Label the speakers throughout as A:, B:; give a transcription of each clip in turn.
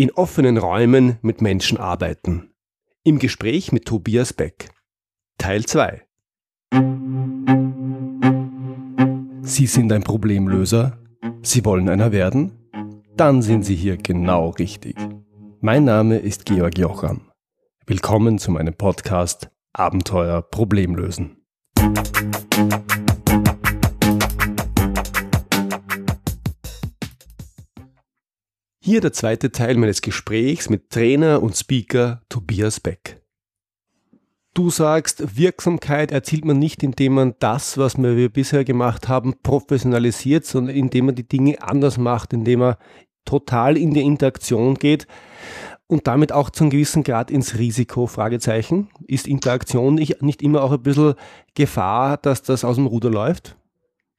A: in offenen Räumen mit Menschen arbeiten. Im Gespräch mit Tobias Beck. Teil 2. Sie sind ein Problemlöser? Sie wollen einer werden? Dann sind Sie hier genau richtig. Mein Name ist Georg Jocham. Willkommen zu meinem Podcast Abenteuer Problemlösen. Hier der zweite Teil meines Gesprächs mit Trainer und Speaker Tobias Beck. Du sagst, Wirksamkeit erzielt man nicht, indem man das, was wir bisher gemacht haben, professionalisiert, sondern indem man die Dinge anders macht, indem man total in die Interaktion geht und damit auch zu einem gewissen Grad ins Risiko, Fragezeichen. Ist Interaktion nicht, immer auch ein bisschen Gefahr, dass das aus dem Ruder läuft?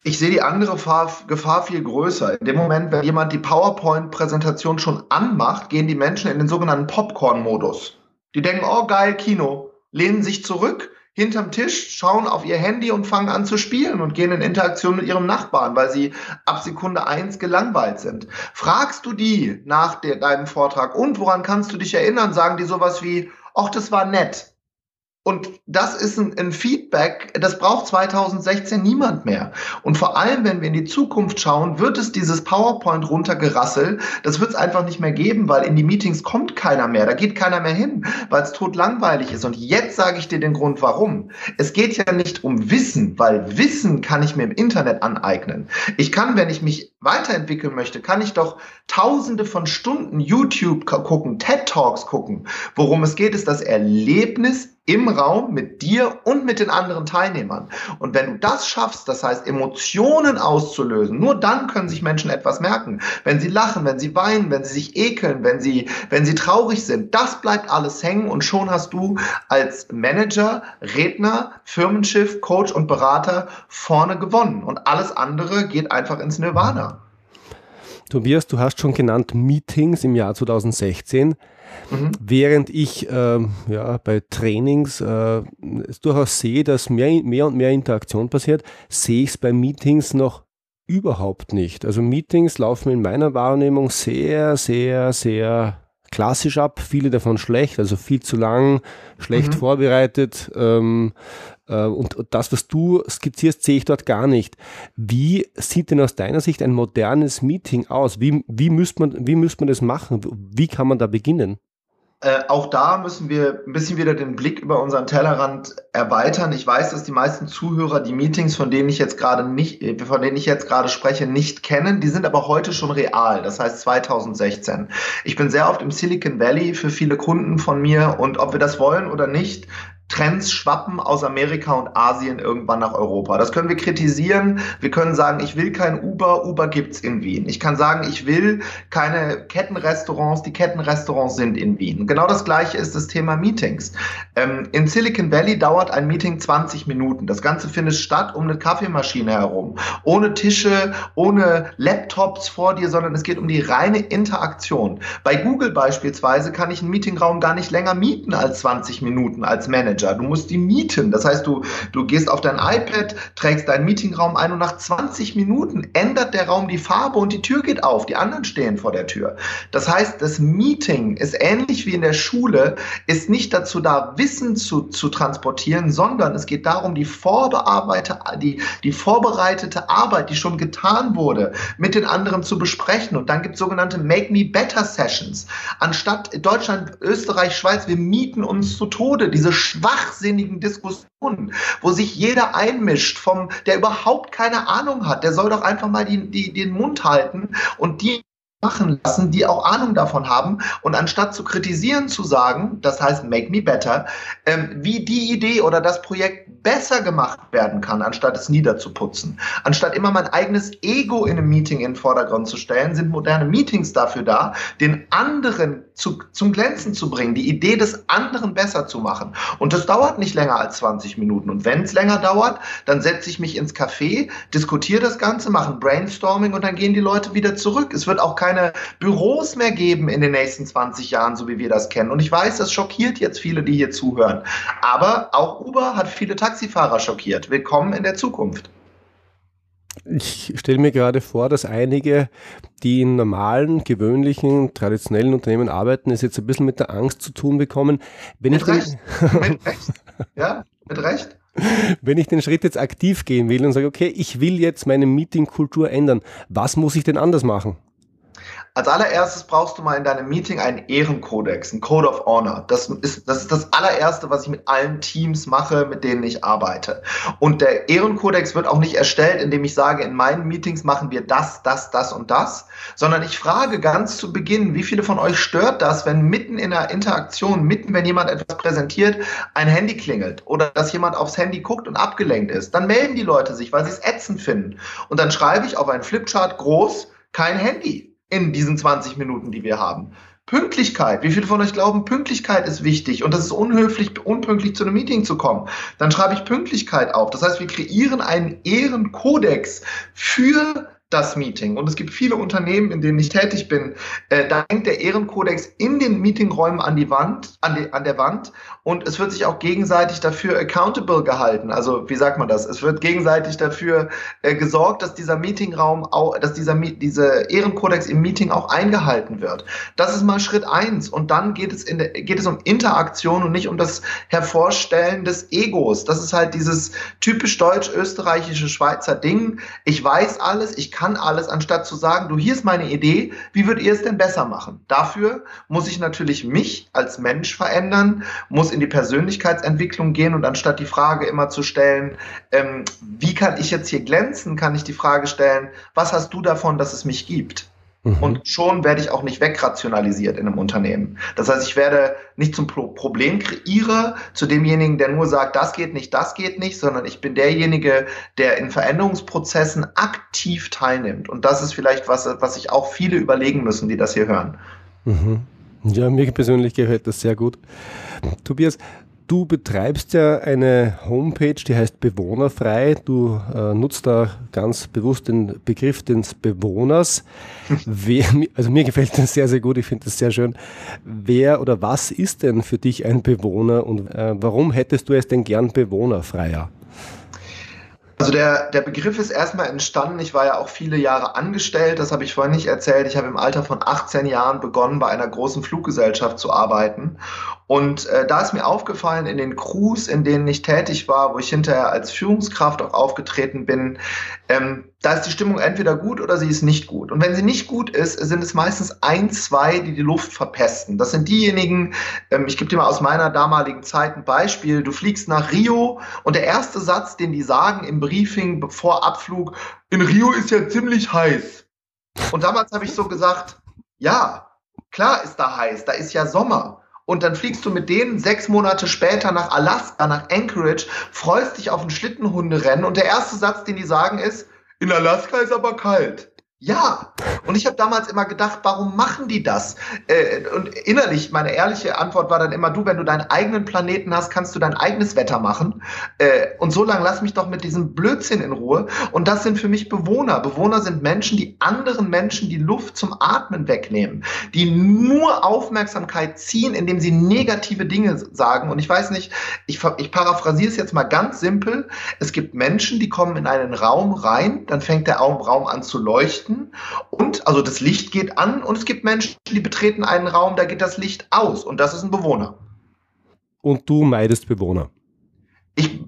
B: Ich sehe die andere Gefahr, viel größer. In dem Moment, wenn jemand die PowerPoint-Präsentation schon anmacht, gehen die Menschen in den sogenannten Popcorn-Modus. Die denken, oh geil, Kino, lehnen sich zurück hinterm Tisch, schauen auf ihr Handy und fangen an zu spielen und gehen in Interaktion mit ihrem Nachbarn, weil sie ab Sekunde eins gelangweilt sind. Fragst du die nach deinem Vortrag und woran kannst du dich erinnern, sagen die sowas wie, ach, das war nett. Und das ist ein, ein, Feedback, das braucht 2016 niemand mehr. Und vor allem, wenn wir in die Zukunft schauen, wird es dieses PowerPoint runtergerassel. Das wird es einfach nicht mehr geben, weil in die Meetings kommt keiner mehr. Da geht keiner mehr hin, weil es totlangweilig ist. Und jetzt sage ich dir den Grund, warum. Es geht ja nicht um Wissen, weil Wissen kann ich mir im Internet aneignen. Ich kann, wenn ich mich weiterentwickeln möchte, kann ich doch tausende von Stunden YouTube gucken, TED Talks gucken. Worum es geht, ist das Erlebnis im Raum mit dir und mit den anderen Teilnehmern. Und wenn du das schaffst, das heißt Emotionen auszulösen, nur dann können sich Menschen etwas merken. Wenn sie lachen, wenn sie weinen, wenn sie sich ekeln, wenn sie, wenn sie traurig sind, das bleibt alles hängen und schon hast du als Manager, Redner, Firmenschiff, Coach und Berater vorne gewonnen. Und alles andere geht einfach ins Nirvana.
A: Tobias, du hast schon genannt Meetings im Jahr 2016. Mhm. Während ich äh, ja, bei Trainings äh, durchaus sehe, dass mehr, mehr und mehr Interaktion passiert, sehe ich es bei Meetings noch überhaupt nicht. Also Meetings laufen in meiner Wahrnehmung sehr, sehr, sehr klassisch ab, viele davon schlecht, also viel zu lang, schlecht mhm. vorbereitet. Ähm, äh, und das, was du skizzierst, sehe ich dort gar nicht. Wie sieht denn aus deiner Sicht ein modernes Meeting aus? Wie, wie, müsste, man, wie müsste man das machen? Wie kann man da beginnen?
B: Äh, auch da müssen wir ein bisschen wieder den Blick über unseren Tellerrand erweitern. Ich weiß, dass die meisten Zuhörer die Meetings, von denen ich jetzt gerade nicht, äh, von denen ich jetzt gerade spreche, nicht kennen. Die sind aber heute schon real. Das heißt 2016. Ich bin sehr oft im Silicon Valley für viele Kunden von mir und ob wir das wollen oder nicht, Trends schwappen aus Amerika und Asien irgendwann nach Europa. Das können wir kritisieren. Wir können sagen, ich will kein Uber, Uber gibt's in Wien. Ich kann sagen, ich will keine Kettenrestaurants, die Kettenrestaurants sind in Wien. Genau das gleiche ist das Thema Meetings. Ähm, in Silicon Valley dauert ein Meeting 20 Minuten. Das Ganze findet statt um eine Kaffeemaschine herum. Ohne Tische, ohne Laptops vor dir, sondern es geht um die reine Interaktion. Bei Google beispielsweise kann ich einen Meetingraum gar nicht länger mieten als 20 Minuten als Manager. Manager. Du musst die mieten. Das heißt, du, du gehst auf dein iPad, trägst deinen Meetingraum ein und nach 20 Minuten ändert der Raum die Farbe und die Tür geht auf. Die anderen stehen vor der Tür. Das heißt, das Meeting ist ähnlich wie in der Schule, ist nicht dazu da, Wissen zu, zu transportieren, sondern es geht darum, die vorbearbeitete, die, die vorbereitete Arbeit, die schon getan wurde, mit den anderen zu besprechen. Und dann gibt es sogenannte Make Me Better Sessions. Anstatt Deutschland, Österreich, Schweiz, wir mieten uns zu Tode. Diese schwachen schwachsinnigen Diskussionen, wo sich jeder einmischt, vom, der überhaupt keine Ahnung hat, der soll doch einfach mal die, die, den Mund halten und die machen lassen, die auch Ahnung davon haben. Und anstatt zu kritisieren zu sagen, das heißt make me better, ähm, wie die Idee oder das Projekt besser gemacht werden kann, anstatt es niederzuputzen. Anstatt immer mein eigenes Ego in einem Meeting in den Vordergrund zu stellen, sind moderne Meetings dafür da, den anderen zu, zum Glänzen zu bringen, die Idee des anderen besser zu machen. Und das dauert nicht länger als 20 Minuten. Und wenn es länger dauert, dann setze ich mich ins Café, diskutiere das Ganze, mache ein Brainstorming und dann gehen die Leute wieder zurück. Es wird auch kein keine Büros mehr geben in den nächsten 20 Jahren, so wie wir das kennen. Und ich weiß, das schockiert jetzt viele, die hier zuhören. Aber auch Uber hat viele Taxifahrer schockiert. Willkommen in der Zukunft.
A: Ich stelle mir gerade vor, dass einige, die in normalen, gewöhnlichen, traditionellen Unternehmen arbeiten, es jetzt ein bisschen mit der Angst zu tun bekommen. Wenn mit ich Recht. Mit Recht. Ja, mit Recht. Wenn ich den Schritt jetzt aktiv gehen will und sage, okay, ich will jetzt meine Meetingkultur ändern, was muss ich denn anders machen?
B: Als allererstes brauchst du mal in deinem Meeting einen Ehrenkodex, ein Code of Honor. Das ist, das ist das allererste, was ich mit allen Teams mache, mit denen ich arbeite. Und der Ehrenkodex wird auch nicht erstellt, indem ich sage, in meinen Meetings machen wir das, das, das und das, sondern ich frage ganz zu Beginn, wie viele von euch stört das, wenn mitten in einer Interaktion, mitten wenn jemand etwas präsentiert, ein Handy klingelt oder dass jemand aufs Handy guckt und abgelenkt ist. Dann melden die Leute sich, weil sie es ätzend finden. Und dann schreibe ich auf einen Flipchart groß, kein Handy in diesen 20 Minuten, die wir haben. Pünktlichkeit. Wie viele von euch glauben, Pünktlichkeit ist wichtig und das ist unhöflich, unpünktlich zu einem Meeting zu kommen? Dann schreibe ich Pünktlichkeit auf. Das heißt, wir kreieren einen Ehrenkodex für das Meeting. Und es gibt viele Unternehmen, in denen ich tätig bin. Äh, da hängt der Ehrenkodex in den Meetingräumen an die Wand, an, die, an der Wand. Und es wird sich auch gegenseitig dafür accountable gehalten. Also wie sagt man das? Es wird gegenseitig dafür äh, gesorgt, dass dieser Meetingraum, auch, dass dieser dieser Ehrenkodex im Meeting auch eingehalten wird. Das ist mal Schritt eins. Und dann geht es in der, geht es um Interaktion und nicht um das Hervorstellen des Egos. Das ist halt dieses typisch deutsch-österreichische Schweizer Ding. Ich weiß alles, ich kann alles, anstatt zu sagen, du, hier ist meine Idee, wie würdet ihr es denn besser machen? Dafür muss ich natürlich mich als Mensch verändern, muss in die Persönlichkeitsentwicklung gehen und anstatt die Frage immer zu stellen, ähm, wie kann ich jetzt hier glänzen, kann ich die Frage stellen, was hast du davon, dass es mich gibt? Mhm. Und schon werde ich auch nicht wegrationalisiert in einem Unternehmen. Das heißt, ich werde nicht zum Pro Problemkreierer, zu demjenigen, der nur sagt, das geht nicht, das geht nicht, sondern ich bin derjenige, der in Veränderungsprozessen aktiv teilnimmt. Und das ist vielleicht was, was sich auch viele überlegen müssen, die das hier hören.
A: Mhm. Ja, mir persönlich gefällt das sehr gut. Tobias, Du betreibst ja eine Homepage, die heißt Bewohnerfrei. Du äh, nutzt da ganz bewusst den Begriff des Bewohners. Wer, also mir gefällt das sehr, sehr gut. Ich finde das sehr schön. Wer oder was ist denn für dich ein Bewohner und äh, warum hättest du es denn gern bewohnerfreier?
B: Also der, der Begriff ist erstmal entstanden. Ich war ja auch viele Jahre angestellt, das habe ich vorhin nicht erzählt. Ich habe im Alter von 18 Jahren begonnen, bei einer großen Fluggesellschaft zu arbeiten. Und äh, da ist mir aufgefallen, in den Crews, in denen ich tätig war, wo ich hinterher als Führungskraft auch aufgetreten bin, ähm, da ist die Stimmung entweder gut oder sie ist nicht gut. Und wenn sie nicht gut ist, sind es meistens ein, zwei, die die Luft verpesten. Das sind diejenigen, ähm, ich gebe dir mal aus meiner damaligen Zeit ein Beispiel, du fliegst nach Rio und der erste Satz, den die sagen im Briefing vor Abflug, in Rio ist ja ziemlich heiß. Und damals habe ich so gesagt, ja, klar ist da heiß, da ist ja Sommer und dann fliegst du mit denen sechs Monate später nach Alaska, nach Anchorage, freust dich auf ein Schlittenhunderennen und der erste Satz, den die sagen ist, in Alaska ist aber kalt. Ja, und ich habe damals immer gedacht, warum machen die das? Äh, und innerlich, meine ehrliche Antwort war dann immer, du, wenn du deinen eigenen Planeten hast, kannst du dein eigenes Wetter machen. Äh, und so lange lass mich doch mit diesem Blödsinn in Ruhe. Und das sind für mich Bewohner. Bewohner sind Menschen, die anderen Menschen die Luft zum Atmen wegnehmen, die nur Aufmerksamkeit ziehen, indem sie negative Dinge sagen. Und ich weiß nicht, ich, ich paraphrasiere es jetzt mal ganz simpel. Es gibt Menschen, die kommen in einen Raum rein, dann fängt der Raum an zu leuchten leuchten und also das Licht geht an und es gibt Menschen, die betreten einen Raum, da geht das Licht aus und das ist ein Bewohner.
A: Und du meidest Bewohner.
B: Ich,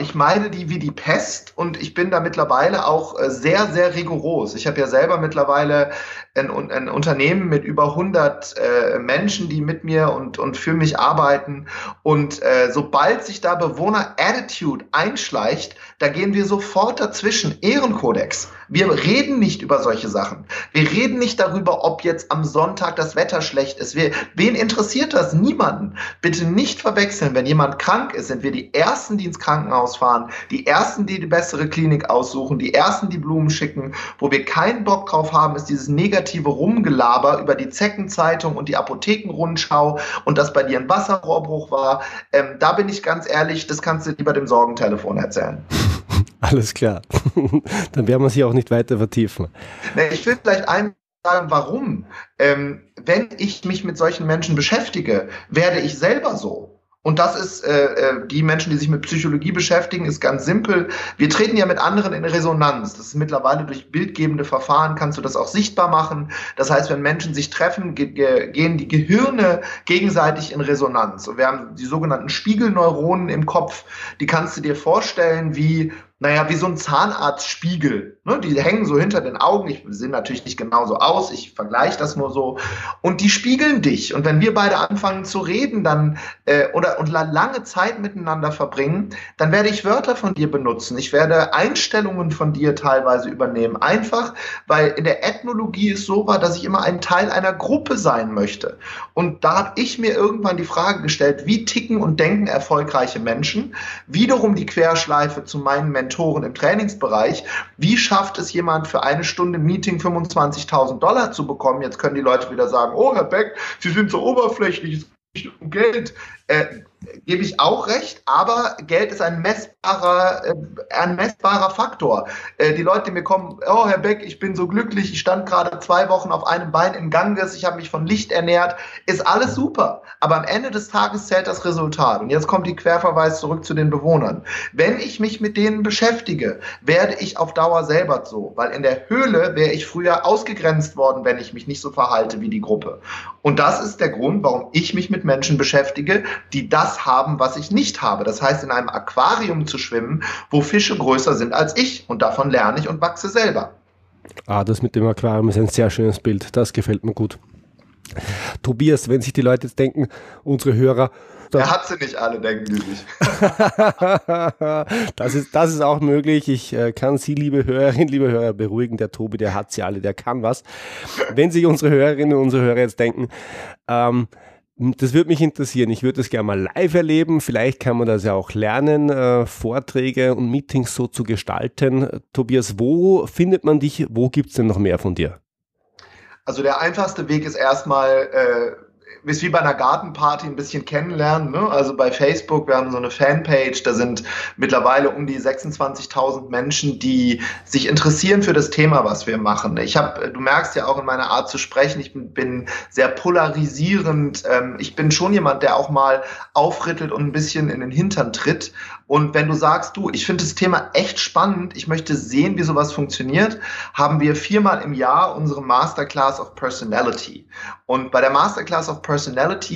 B: ich meide die wie die Pest und ich bin da mittlerweile auch äh, sehr, sehr rigoros. Ich habe ja selber mittlerweile ein, ein Unternehmen mit über 100 äh, Menschen, die mit mir und, und für mich arbeiten. Und äh, sobald sich da Bewohner-Attitude einschleicht, da gehen wir sofort dazwischen. Ehrenkodex. Wir reden nicht über solche Sachen. Wir reden nicht darüber, ob jetzt am Sonntag das Wetter schlecht ist. Wir, wen interessiert das? Niemanden. Bitte nicht verwechseln. Wenn jemand krank ist, sind wir die Ersten, die ins Krankenhaus fahren, die Ersten, die die bessere Klinik aussuchen, die Ersten, die Blumen schicken. Wo wir keinen Bock drauf haben, ist dieses negative Rumgelaber über die Zeckenzeitung und die Apothekenrundschau und dass bei dir ein Wasserrohrbruch war, ähm, da bin ich ganz ehrlich, das kannst du lieber dem Sorgentelefon erzählen.
A: Alles klar. Dann werden wir sie auch nicht weiter vertiefen.
B: Ich will vielleicht ein sagen, warum. Ähm, wenn ich mich mit solchen Menschen beschäftige, werde ich selber so. Und das ist äh, äh, die Menschen, die sich mit Psychologie beschäftigen, ist ganz simpel. Wir treten ja mit anderen in Resonanz. Das ist mittlerweile durch bildgebende Verfahren kannst du das auch sichtbar machen. Das heißt, wenn Menschen sich treffen, ge ge gehen die Gehirne gegenseitig in Resonanz. Und wir haben die sogenannten Spiegelneuronen im Kopf. Die kannst du dir vorstellen wie naja, wie so ein Zahnarztspiegel. Ne? Die hängen so hinter den Augen. Ich sehe natürlich nicht genauso aus. Ich vergleiche das nur so. Und die spiegeln dich. Und wenn wir beide anfangen zu reden, dann äh, oder und lange Zeit miteinander verbringen, dann werde ich Wörter von dir benutzen. Ich werde Einstellungen von dir teilweise übernehmen. Einfach, weil in der Ethnologie es so war, dass ich immer ein Teil einer Gruppe sein möchte. Und da habe ich mir irgendwann die Frage gestellt, wie ticken und denken erfolgreiche Menschen? Wiederum die Querschleife zu meinen Menschen Mentoren im Trainingsbereich. Wie schafft es jemand für eine Stunde Meeting 25.000 Dollar zu bekommen? Jetzt können die Leute wieder sagen, oh Herr Beck, Sie sind so oberflächlich, Geld. Äh, gebe ich auch recht, aber Geld ist ein messbarer, äh, ein messbarer Faktor. Äh, die Leute, die mir kommen, oh Herr Beck, ich bin so glücklich, ich stand gerade zwei Wochen auf einem Bein im Ganges, ich habe mich von Licht ernährt, ist alles super. Aber am Ende des Tages zählt das Resultat. Und jetzt kommt die Querverweis zurück zu den Bewohnern. Wenn ich mich mit denen beschäftige, werde ich auf Dauer selber so, weil in der Höhle wäre ich früher ausgegrenzt worden, wenn ich mich nicht so verhalte wie die Gruppe. Und das ist der Grund, warum ich mich mit Menschen beschäftige, die das haben, was ich nicht habe. Das heißt, in einem Aquarium zu schwimmen, wo Fische größer sind als ich. Und davon lerne ich und wachse selber.
A: Ah, das mit dem Aquarium ist ein sehr schönes Bild. Das gefällt mir gut. Tobias, wenn sich die Leute jetzt denken, unsere Hörer,
B: er hat sie nicht alle, denken die sich.
A: das, ist, das ist auch möglich. Ich äh, kann Sie, liebe Hörerinnen, liebe Hörer, beruhigen. Der Tobi, der hat sie alle, der kann was. Wenn sich unsere Hörerinnen und unsere Hörer jetzt denken, ähm, das würde mich interessieren. Ich würde das gerne mal live erleben. Vielleicht kann man das ja auch lernen, äh, Vorträge und Meetings so zu gestalten. Tobias, wo findet man dich? Wo gibt es denn noch mehr von dir?
B: Also der einfachste Weg ist erstmal äh, ist wie bei einer Gartenparty ein bisschen kennenlernen. Ne? Also bei Facebook, wir haben so eine Fanpage, da sind mittlerweile um die 26.000 Menschen, die sich interessieren für das Thema, was wir machen. Ich habe, du merkst ja auch in meiner Art zu sprechen, ich bin, sehr polarisierend. Ähm, ich bin schon jemand, der auch mal aufrittelt und ein bisschen in den Hintern tritt. Und wenn du sagst, du, ich finde das Thema echt spannend, ich möchte sehen, wie sowas funktioniert, haben wir viermal im Jahr unsere Masterclass of Personality. Und bei der Masterclass of Personality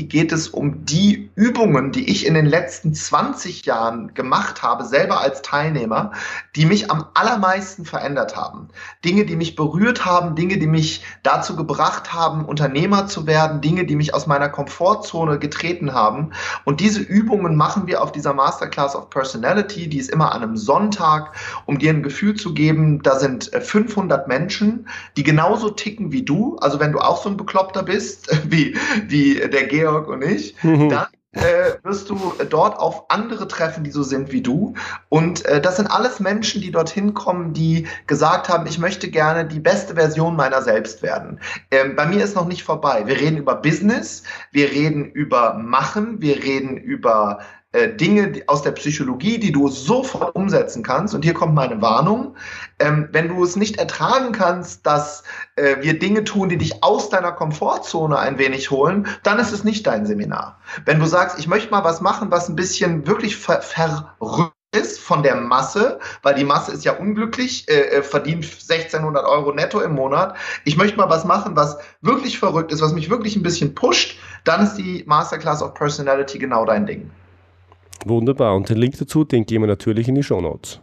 B: geht es um die Übungen, die ich in den letzten 20 Jahren gemacht habe, selber als Teilnehmer, die mich am allermeisten verändert haben. Dinge, die mich berührt haben, Dinge, die mich dazu gebracht haben, Unternehmer zu werden, Dinge, die mich aus meiner Komfortzone getreten haben. Und diese Übungen machen wir auf dieser Masterclass of Personality, die ist immer an einem Sonntag, um dir ein Gefühl zu geben, da sind 500 äh, Menschen, die genauso ticken wie du. Also wenn du auch so ein Bekloppter bist, wie, wie der Georg und ich, mhm. dann äh, wirst du dort auf andere treffen, die so sind wie du. Und äh, das sind alles Menschen, die dorthin kommen, die gesagt haben, ich möchte gerne die beste Version meiner selbst werden. Ähm, bei mir ist noch nicht vorbei. Wir reden über Business, wir reden über Machen, wir reden über äh, Dinge aus der Psychologie, die du sofort umsetzen kannst. Und hier kommt meine Warnung. Ähm, wenn du es nicht ertragen kannst, dass äh, wir Dinge tun, die dich aus deiner Komfortzone ein wenig holen, dann ist es nicht dein Seminar. Wenn du sagst, ich möchte mal was machen, was ein bisschen wirklich ver verrückt ist von der Masse, weil die Masse ist ja unglücklich, äh, äh verdient 1600 Euro netto im Monat. Ich möchte mal was machen, was wirklich verrückt ist, was mich wirklich ein bisschen pusht, dann ist die Masterclass of Personality genau dein Ding.
A: Wunderbar. Und den Link dazu, den gehen wir natürlich in die Show Notes.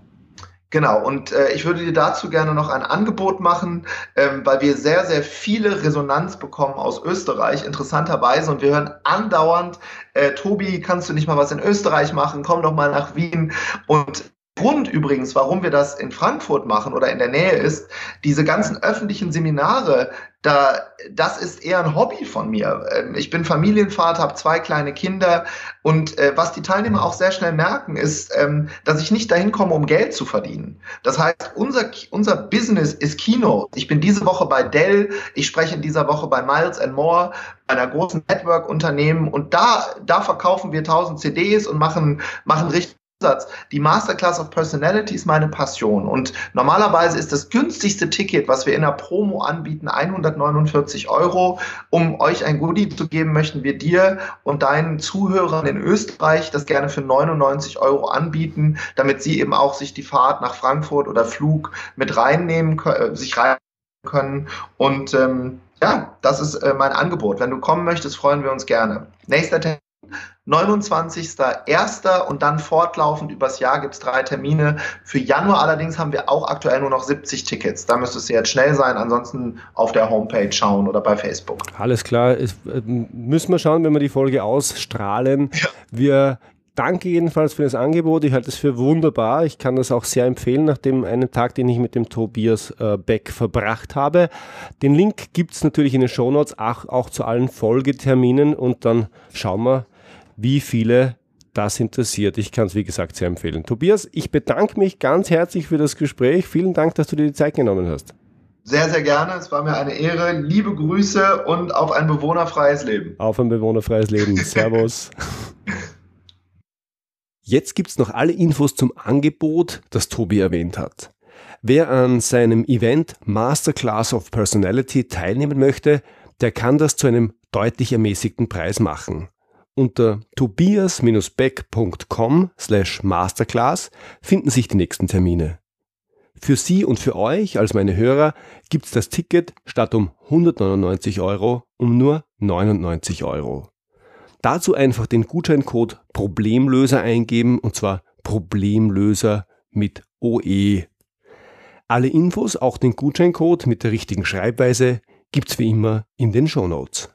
B: Genau, und äh, ich würde dir dazu gerne noch ein Angebot machen, ähm, weil wir sehr, sehr viele Resonanz bekommen aus Österreich, interessanterweise. Und wir hören andauernd, äh, Tobi, kannst du nicht mal was in Österreich machen? Komm doch mal nach Wien. Und Grund übrigens, warum wir das in Frankfurt machen oder in der Nähe ist, diese ganzen öffentlichen Seminare, da, das ist eher ein Hobby von mir. Ähm, ich bin Familienvater, habe zwei kleine Kinder und äh, was die Teilnehmer auch sehr schnell merken, ist, ähm, dass ich nicht dahin komme, um Geld zu verdienen. Das heißt, unser, unser Business ist Kino. Ich bin diese Woche bei Dell, ich spreche in dieser Woche bei Miles and More, einer großen Network-Unternehmen und da, da verkaufen wir 1000 CDs und machen, machen richtig Zusatz, die Masterclass of Personality ist meine Passion und normalerweise ist das günstigste Ticket, was wir in der Promo anbieten, 149 Euro. Um euch ein Goodie zu geben, möchten wir dir und deinen Zuhörern in Österreich das gerne für 99 Euro anbieten, damit sie eben auch sich die Fahrt nach Frankfurt oder Flug mit reinnehmen, äh, sich rein können und ähm, ja, das ist äh, mein Angebot. Wenn du kommen möchtest, freuen wir uns gerne. Nächster Termin 29.01. und dann fortlaufend übers Jahr gibt es drei Termine. Für Januar allerdings haben wir auch aktuell nur noch 70 Tickets. Da müsstest du jetzt schnell sein, ansonsten auf der Homepage schauen oder bei Facebook.
A: Alles klar, es, äh, müssen wir schauen, wenn wir die Folge ausstrahlen. Ja. Wir danke jedenfalls für das Angebot. Ich halte es für wunderbar. Ich kann das auch sehr empfehlen, nach dem einen Tag, den ich mit dem Tobias äh, Beck verbracht habe. Den Link gibt es natürlich in den Shownotes, auch, auch zu allen Folgeterminen und dann schauen wir, wie viele das interessiert. Ich kann es, wie gesagt, sehr empfehlen. Tobias, ich bedanke mich ganz herzlich für das Gespräch. Vielen Dank, dass du dir die Zeit genommen hast.
B: Sehr, sehr gerne. Es war mir eine Ehre. Liebe Grüße und auf ein bewohnerfreies Leben.
A: Auf ein bewohnerfreies Leben. Servus. Jetzt gibt es noch alle Infos zum Angebot, das Tobi erwähnt hat. Wer an seinem Event Masterclass of Personality teilnehmen möchte, der kann das zu einem deutlich ermäßigten Preis machen. Unter tobias-beck.com slash masterclass finden sich die nächsten Termine. Für Sie und für euch als meine Hörer gibt's das Ticket statt um 199 Euro um nur 99 Euro. Dazu einfach den Gutscheincode Problemlöser eingeben und zwar Problemlöser mit OE. Alle Infos, auch den Gutscheincode mit der richtigen Schreibweise, gibt's wie immer in den Show Notes.